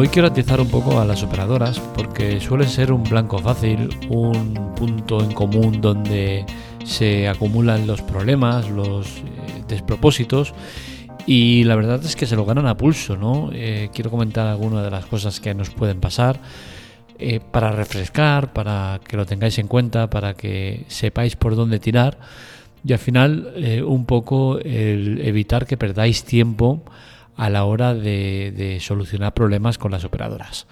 Hoy quiero atizar un poco a las operadoras porque suelen ser un blanco fácil, un punto en común donde se acumulan los problemas, los eh, despropósitos y la verdad es que se lo ganan a pulso, ¿no? Eh, quiero comentar algunas de las cosas que nos pueden pasar eh, para refrescar, para que lo tengáis en cuenta, para que sepáis por dónde tirar y al final un poco el evitar que perdáis tiempo a la hora de, solucionar problemas con las operadoras.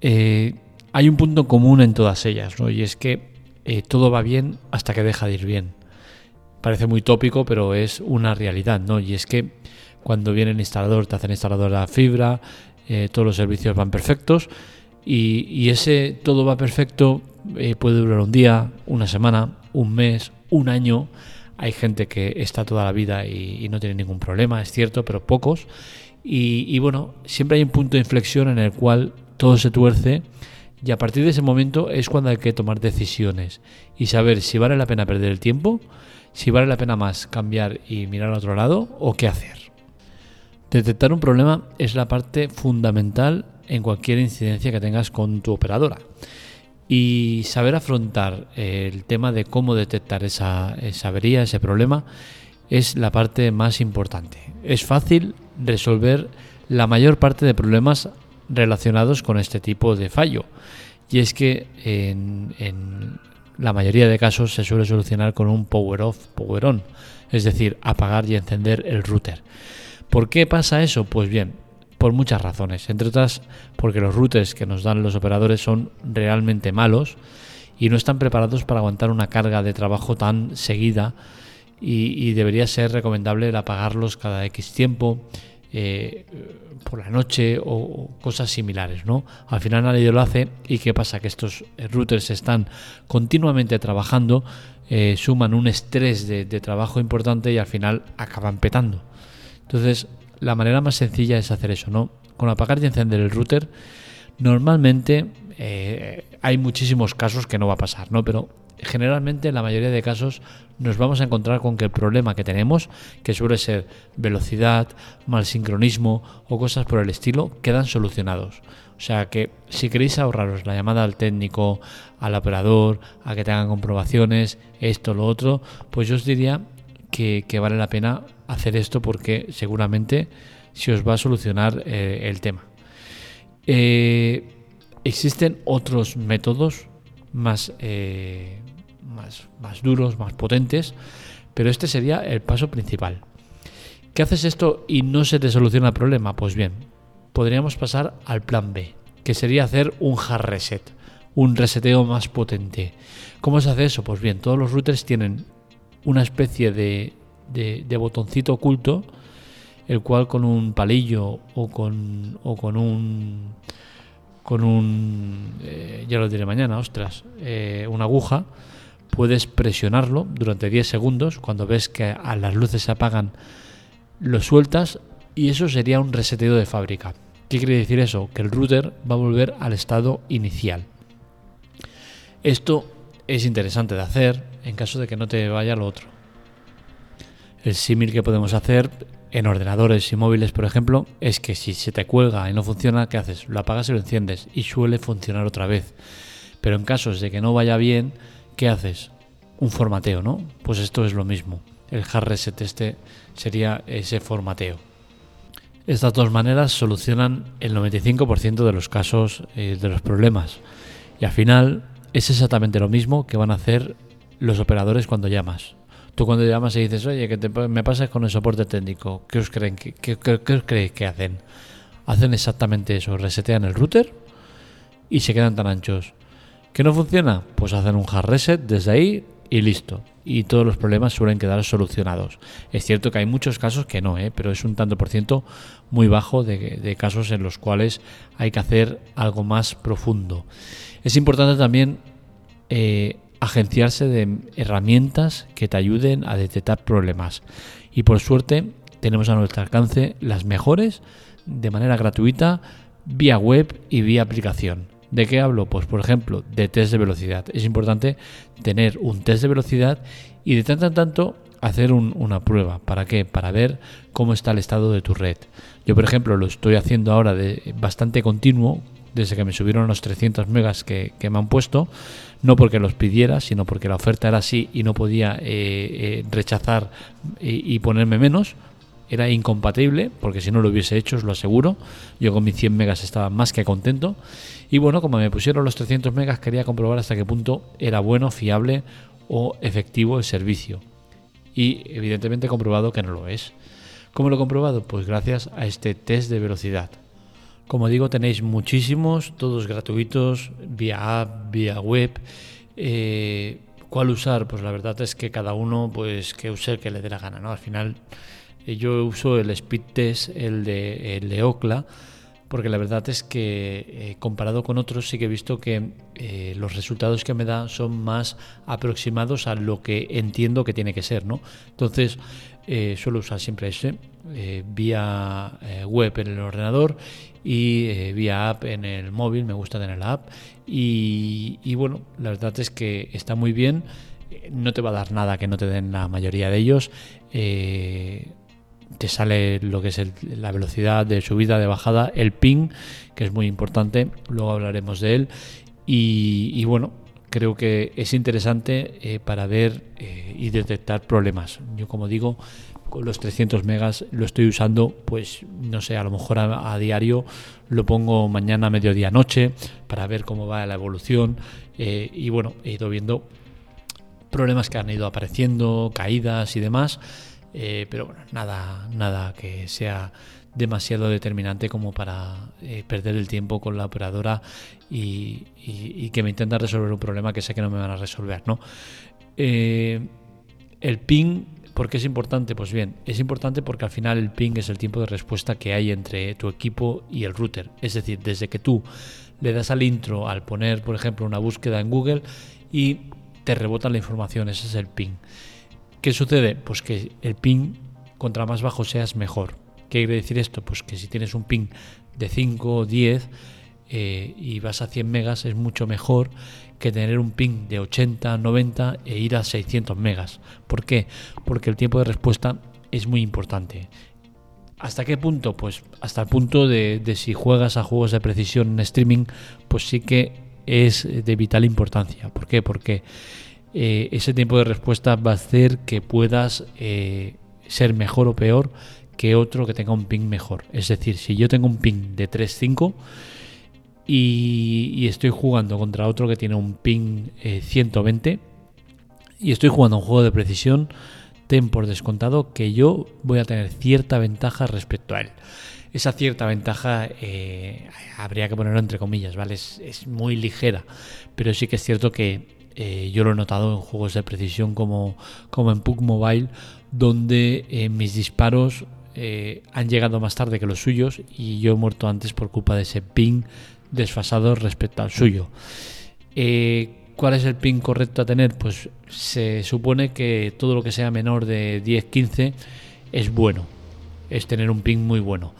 Eh, hay un punto común en todas ellas, ¿no? y es que eh, todo va bien hasta que deja de ir bien. Parece muy tópico, pero es una realidad, ¿no? Y es que cuando viene el instalador, te hacen instalador a fibra, eh, todos los servicios van perfectos, y, ese todo va perfecto puede durar un día, una semana, un mes, un año, hay gente que está toda la vida y, no tiene ningún problema, es cierto, pero pocos. Y, bueno, siempre hay un punto de inflexión en el cual todo se tuerce y a partir de ese momento es cuando hay que tomar decisiones y saber si vale la pena perder el tiempo, si vale la pena más cambiar y mirar al otro lado o qué hacer. Detectar un problema es la parte fundamental en cualquier incidencia que tengas con tu operadora. Y saber afrontar el tema de cómo detectar esa, avería, ese problema, es la parte más importante. Es fácil resolver la mayor parte de problemas relacionados con este tipo de fallo. Y es que en, la mayoría de casos se suele solucionar con un power off, power on, es decir, apagar y encender el router. ¿Por qué pasa eso? Pues bien, por muchas razones, entre otras porque los routers que nos dan los operadores son realmente malos y no están preparados para aguantar una carga de trabajo tan seguida y, debería ser recomendable el apagarlos cada X tiempo, eh, por la noche o, cosas similares, ¿no? Al final nadie lo hace y qué pasa que estos routers están continuamente trabajando, eh, suman un estrés de, de trabajo importante y al final acaban petando. Entonces la manera más sencilla es hacer eso, ¿no? Con apagar y encender el router, normalmente eh, hay muchísimos casos que no va a pasar, ¿no? Pero generalmente en la mayoría de casos nos vamos a encontrar con que el problema que tenemos, que suele ser velocidad, mal sincronismo o cosas por el estilo, quedan solucionados. O sea que si queréis ahorraros la llamada al técnico, al operador, a que tengan comprobaciones, esto, lo otro, pues yo os diría que, vale la pena hacer esto porque seguramente se os va a solucionar eh, el tema. Eh, existen otros métodos más, eh, más, más duros, más potentes, pero este sería el paso principal. ¿Qué haces esto y no se te soluciona el problema? Pues bien, podríamos pasar al plan B, que sería hacer un hard reset, un reseteo más potente. ¿Cómo se hace eso? Pues bien, todos los routers tienen una especie de, de, botoncito oculto, el cual con un palillo o con, o con un con un eh, ya lo diré mañana, ostras, eh, una aguja, puedes presionarlo durante 10 segundos. Cuando ves que a las luces se apagan, lo sueltas y eso sería un reseteo de fábrica. ¿Qué quiere decir eso? Que el router va a volver al estado inicial. Esto es interesante de hacer en caso de que no te vaya lo otro. El símil que podemos hacer en ordenadores y móviles, por ejemplo, es que si se te cuelga y no funciona, ¿qué haces? Lo apagas y lo enciendes y suele funcionar otra vez. Pero en casos de que no vaya bien, ¿qué haces? Un formateo, ¿no? Pues esto es lo mismo. El hard reset este sería ese formateo. Estas dos maneras solucionan el 95% de los casos eh, de los problemas. Y al final es exactamente lo mismo que van a hacer los operadores cuando llamas. Tú cuando llamas y dices, oye, que me pasas con el soporte técnico, ¿qué os creen que, creéis que hacen? Hacen exactamente eso, resetean el router y se quedan tan anchos. ¿Qué no funciona? Pues hacen un hard reset desde ahí y listo. Y todos los problemas suelen quedar solucionados. Es cierto que hay muchos casos que no, ¿eh? pero es un tanto por ciento muy bajo de, casos en los cuales hay que hacer algo más profundo. Es importante también eh, agenciarse de herramientas que te ayuden a detectar problemas. Y por suerte tenemos a nuestro alcance las mejores de manera gratuita vía web y vía aplicación. ¿De qué hablo? Pues por ejemplo, de test de velocidad. Es importante tener un test de velocidad y de tanto en tanto hacer una prueba. ¿Para qué? Para ver cómo está el estado de tu red. Yo, por ejemplo, lo estoy haciendo ahora de bastante continuo, desde que me subieron los 300 megas que, me han puesto, no porque los pidiera, sino porque la oferta era así y no podía eh, eh, rechazar y, ponerme menos. Era incompatible, porque si no lo hubiese hecho, os lo aseguro. Yo con mis 100 megas estaba más que contento. Y bueno, como me pusieron los 300 megas, quería comprobar hasta qué punto era bueno, fiable o efectivo el servicio. Y evidentemente he comprobado que no lo es. ¿Cómo lo he comprobado? Pues gracias a este test de velocidad. Como digo, tenéis muchísimos, todos gratuitos, vía app, vía web. Eh, ¿Cuál usar? Pues la verdad es que cada uno pues que use el que le dé la gana. ¿no? Al final eh, yo uso el speed test, el de, el de Ocla, porque la verdad es que eh, comparado con otros sí que he visto que los resultados que me da son más aproximados a lo que entiendo que tiene que ser. ¿no? Entonces suelo usar siempre ese, vía web en el ordenador y eh, vía app en el móvil, me gusta tener la app y, bueno, la verdad es que está muy bien, no te va a dar nada que no te den la mayoría de ellos. Eh, te sale lo que es la velocidad de subida, de bajada, el ping, que es muy importante, luego hablaremos de él. Y, bueno, creo que es interesante eh, para ver y detectar problemas. Yo como digo, con los 300 megas lo estoy usando, pues no sé, a lo mejor a, diario lo pongo mañana, mediodía, noche para ver cómo va la evolución. Eh, y bueno, he ido viendo problemas que han ido apareciendo, caídas y demás. Eh, pero bueno, nada, nada que sea demasiado determinante como para eh, perder el tiempo con la operadora y, que me intenta resolver un problema que sé que no me van a resolver, ¿no? el ping ¿Por qué es importante? Pues bien, es importante porque al final el ping es el tiempo de respuesta que hay entre tu equipo y el router. Es decir, desde que tú le das al intro al poner, por ejemplo, una búsqueda en Google y te rebota la información, ese es el ping. ¿Qué sucede? Pues que el ping, contra más bajo seas, mejor. ¿Qué quiere decir esto? Pues que si tienes un ping de 5 o 10 y vas a 100 megas es mucho mejor que tener un ping de 80, 90 e ir a 600 megas. ¿Por qué? Porque el tiempo de respuesta es muy importante. ¿Hasta qué punto? Pues hasta el punto de, si juegas a juegos de precisión en streaming, pues sí que es de vital importancia. ¿Por qué? Porque eh, ese tiempo de respuesta va a hacer que puedas eh, ser mejor o peor que otro que tenga un ping mejor. Es decir, si yo tengo un ping de 3.5, y, estoy jugando contra otro que tiene un ping 120 eh, y estoy jugando un juego de precisión, ten por descontado que yo voy a tener cierta ventaja respecto a él. Esa cierta ventaja eh, habría que ponerlo entre comillas, ¿vale? Es, muy ligera, pero sí que es cierto que eh, yo lo he notado en juegos de precisión como, como en PUC Mobile, donde mis disparos han llegado más tarde que los suyos y yo he muerto antes por culpa de ese ping desfasado respecto al suyo. Eh, ¿Cuál es el pin correcto a tener? Pues se supone que todo lo que sea menor de 10-15 es bueno, es tener un pin muy bueno.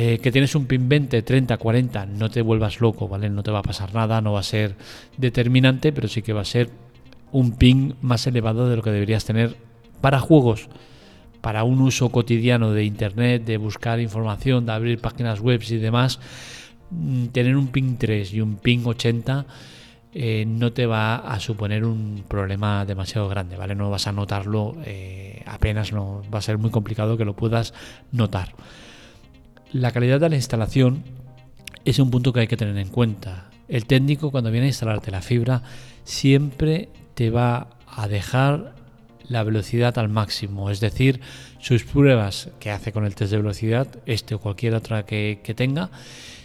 Eh, que tienes un pin 20, 30, 40, no te vuelvas loco, ¿vale? No te va a pasar nada, no va a ser determinante, pero sí que va a ser un ping más elevado de lo que deberías tener para juegos, para un uso cotidiano de internet, de buscar información, de abrir páginas web y demás Mm, tener un ping 3 y un ping 80 eh, no te va a suponer un problema demasiado grande, ¿vale? No vas a notarlo eh, apenas, no va a ser muy complicado que lo puedas notar. La calidad de la instalación es un punto que hay que tener en cuenta. El técnico cuando viene a instalarte la fibra siempre te va a dejar la velocidad al máximo, es decir, sus pruebas que hace con el test de velocidad, este o cualquier otra que, tenga,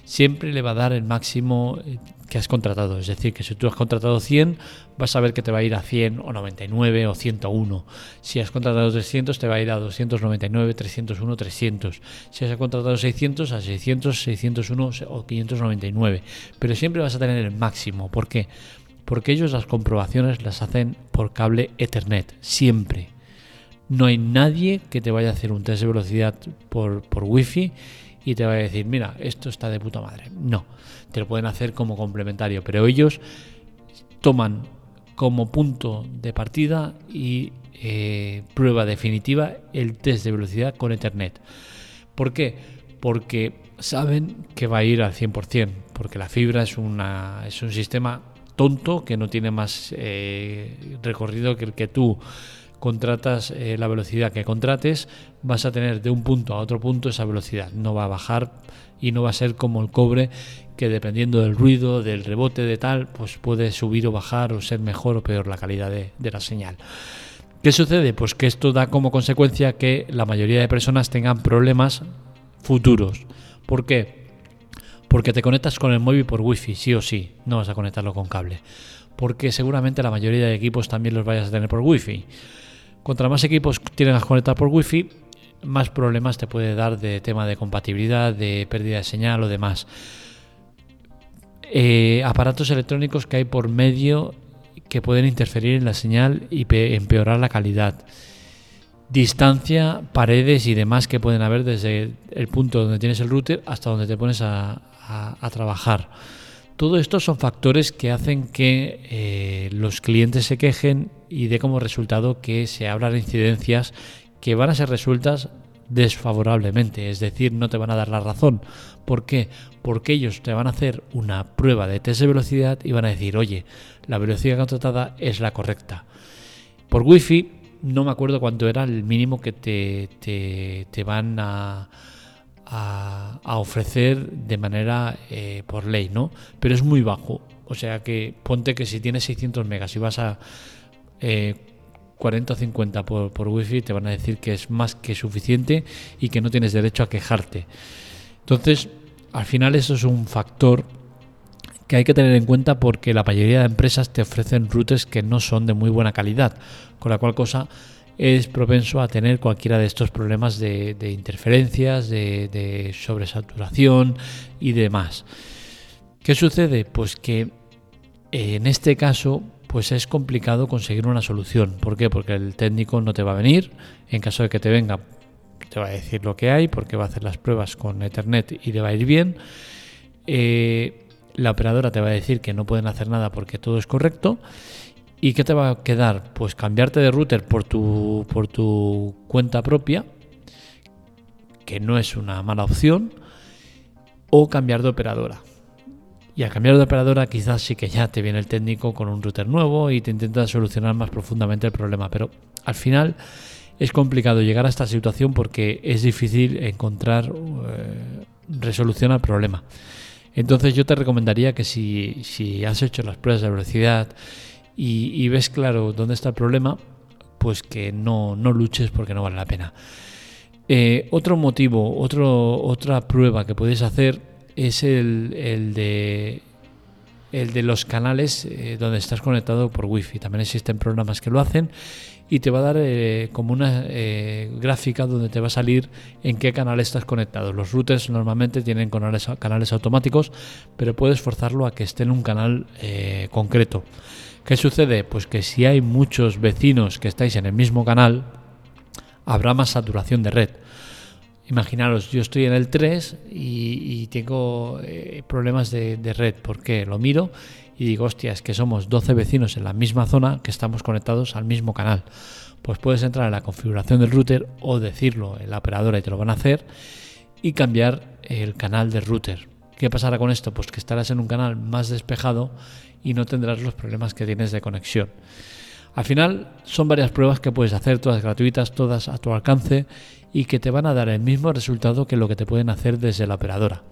siempre le va a dar el máximo eh, que has contratado. Es decir, que si tú has contratado 100, vas a ver que te va a ir a 100 o 99 o 101. Si has contratado 300, te va a ir a 299, 301, 300. Si has contratado 600, a 600, 601 o 599. Pero siempre vas a tener el máximo. ¿Por qué? Porque ellos las comprobaciones las hacen por cable Ethernet, siempre. No hay nadie que te vaya a hacer un test de velocidad por, por Wi-Fi y te va a decir, mira, esto está de puta madre. No, te lo pueden hacer como complementario, pero ellos toman como punto de partida y eh, prueba definitiva el test de velocidad con Ethernet. ¿Por qué? Porque saben que va a ir al 100%, porque la fibra es, una, es un sistema tonto que no tiene más eh, recorrido que el que tú contratas eh, la velocidad que contrates, vas a tener de un punto a otro punto esa velocidad. No va a bajar y no va a ser como el cobre que dependiendo del ruido, del rebote de tal, pues puede subir o bajar o ser mejor o peor la calidad de, de la señal. ¿Qué sucede? Pues que esto da como consecuencia que la mayoría de personas tengan problemas futuros. ¿Por qué? Porque te conectas con el móvil por wifi, sí o sí, no vas a conectarlo con cable. Porque seguramente la mayoría de equipos también los vayas a tener por wifi. Contra más equipos tienes conectar por wifi, más problemas te puede dar de tema de compatibilidad, de pérdida de señal o demás. Eh, aparatos electrónicos que hay por medio que pueden interferir en la señal y empeorar la calidad distancia, paredes y demás que pueden haber desde el punto donde tienes el router hasta donde te pones a, trabajar. Todo esto son factores que hacen que eh, los clientes se quejen y dé como resultado que se abran incidencias que van a ser resueltas desfavorablemente, es decir, no te van a dar la razón. ¿Por qué? Porque ellos te van a hacer una prueba de test de velocidad y van a decir, oye, la velocidad contratada es la correcta. Por wifi no me acuerdo cuánto era el mínimo que te, te, van a, a, ofrecer de manera eh, por ley, ¿no? Pero es muy bajo. O sea que ponte que si tienes 600 megas y vas a 40 eh, o 50 por, por wifi, te van a decir que es más que suficiente y que no tienes derecho a quejarte. Entonces, al final eso es un factor que hay que tener en cuenta porque la mayoría de empresas te ofrecen routers que no son de muy buena calidad, con la cual cosa es propenso a tener cualquiera de estos problemas de, interferencias, de, sobresaturación y demás. ¿Qué sucede? Pues que en este caso pues es complicado conseguir una solución. ¿Por qué? Porque el técnico no te va a venir. En caso de que te venga, te va a decir lo que hay, porque va a hacer las pruebas con Ethernet y le va a ir bien. Eh, la operadora te va a decir que no pueden hacer nada porque todo es correcto. ¿Y qué te va a quedar? Pues cambiarte de router por tu, por tu cuenta propia, que no es una mala opción, o cambiar de operadora. Y al cambiar de operadora quizás sí que ya te viene el técnico con un router nuevo y te intenta solucionar más profundamente el problema. Pero al final es complicado llegar a esta situación porque es difícil encontrar eh, resolución al problema. Entonces yo te recomendaría que si, has hecho las pruebas de velocidad y, ves claro dónde está el problema, pues que no, luches porque no vale la pena. Eh, otro motivo, otro, otra prueba que puedes hacer es el, de el de los canales eh, donde estás conectado por wifi. También existen programas que lo hacen y te va a dar eh, como una eh, gráfica donde te va a salir en qué canal estás conectado. Los routers normalmente tienen canales, canales automáticos, pero puedes forzarlo a que esté en un canal concreto. ¿Qué sucede? Pues que si hay muchos vecinos que estáis en el mismo canal, habrá más saturación de red. Imaginaros, yo estoy en el 3 y, tengo problemas de, de red. ¿Por qué? Lo miro y digo, hostia, es que somos 12 vecinos en la misma zona que estamos conectados al mismo canal. Pues puedes entrar en la configuración del router o decirlo en la operadora y te lo van a hacer y cambiar el canal del router. ¿Qué pasará con esto? Pues que estarás en un canal más despejado y no tendrás los problemas que tienes de conexión. Al final son varias pruebas que puedes hacer, todas gratuitas, todas a tu alcance y que te van a dar el mismo resultado que lo que te pueden hacer desde la operadora.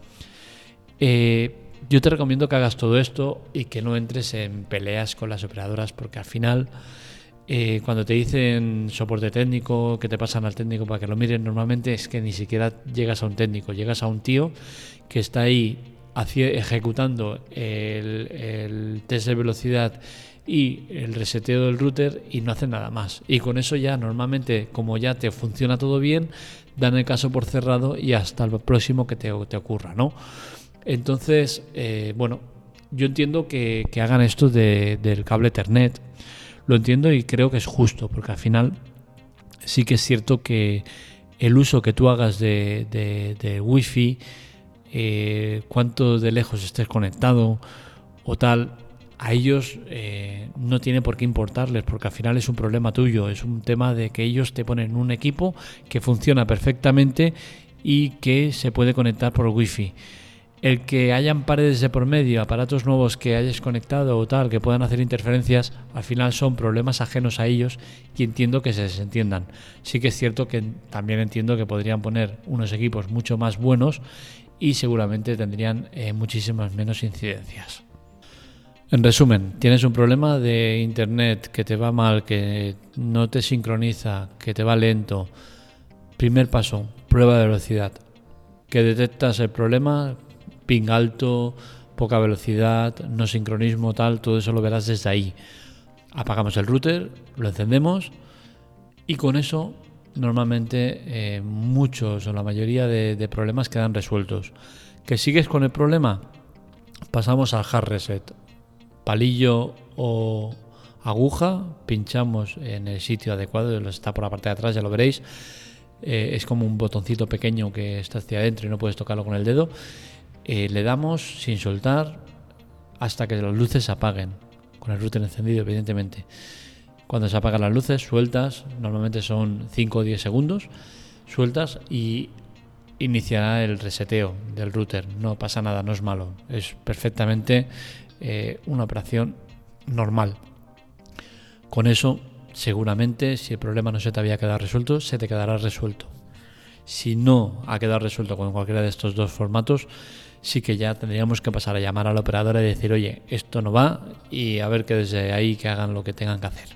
Eh, yo te recomiendo que hagas todo esto y que no entres en peleas con las operadoras porque al final eh, cuando te dicen soporte técnico, que te pasan al técnico para que lo miren, normalmente es que ni siquiera llegas a un técnico, llegas a un tío que está ahí ejecutando el, el test de velocidad y el reseteo del router y no hace nada más. Y con eso ya normalmente, como ya te funciona todo bien, dan el caso por cerrado y hasta el próximo que te, ocurra, ¿no? Entonces, eh, bueno, yo entiendo que, hagan esto del cable Ethernet. Lo entiendo y creo que es justo, porque al final sí que es cierto que el uso que tú hagas de, de, Wi-Fi, eh, cuánto de lejos estés conectado o tal, a ellos eh, no tiene por qué importarles, porque al final es un problema tuyo, es un tema de que ellos te ponen un equipo que funciona perfectamente y que se puede conectar por wifi. El que hayan paredes de por medio, aparatos nuevos que hayas conectado o tal, que puedan hacer interferencias, al final son problemas ajenos a ellos y entiendo que se desentiendan. Sí que es cierto que también entiendo que podrían poner unos equipos mucho más buenos y seguramente tendrían eh, muchísimas menos incidencias. En resumen, tienes un problema de internet que te va mal, que no te sincroniza, que te va lento. Primer paso, prueba de velocidad. Que detectas el problema, ping alto, poca velocidad, no sincronismo, tal, todo eso lo verás desde ahí. Apagamos el router, lo encendemos y con eso normalmente eh, muchos o la mayoría de, de problemas quedan resueltos. ¿Que sigues con el problema? Pasamos al hard reset palillo o aguja, pinchamos en el sitio adecuado, está por la parte de atrás, ya lo veréis. Eh, es como un botoncito pequeño que está hacia adentro y no puedes tocarlo con el dedo. Eh, le damos sin soltar hasta que las luces se apaguen, con el router encendido, evidentemente. Cuando se apagan las luces, sueltas, normalmente son 5 o 10 segundos, sueltas y iniciará el reseteo del router. No pasa nada, no es malo, es perfectamente eh, una operación normal. Con eso, seguramente, si el problema no se te había quedado resuelto, se te quedará resuelto. Si no ha quedado resuelto con cualquiera de estos dos formatos, sí que ya tendríamos que pasar a llamar a la operadora y decir, oye, esto no va, y a ver que desde ahí que hagan lo que tengan que hacer.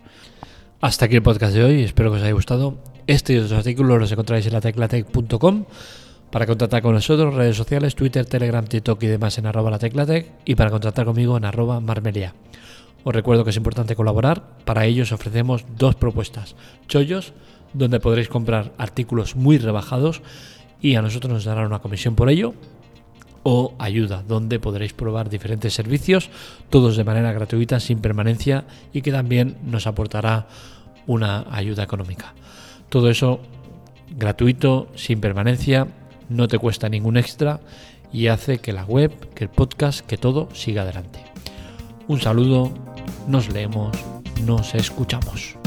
Hasta aquí el podcast de hoy, espero que os haya gustado. Este y otros artículos los encontráis en la teclatec.com para contactar con nosotros, redes sociales, Twitter, Telegram, TikTok y demás en arroba la teclatec y para contactar conmigo en arroba marmelia. Os recuerdo que es importante colaborar, para ello os ofrecemos dos propuestas. Chollos, donde podréis comprar artículos muy rebajados y a nosotros nos darán una comisión por ello. O ayuda, donde podréis probar diferentes servicios, todos de manera gratuita, sin permanencia y que también nos aportará una ayuda económica. Todo eso gratuito, sin permanencia no te cuesta ningún extra y hace que la web, que el podcast, que todo siga adelante. Un saludo, nos leemos, nos escuchamos.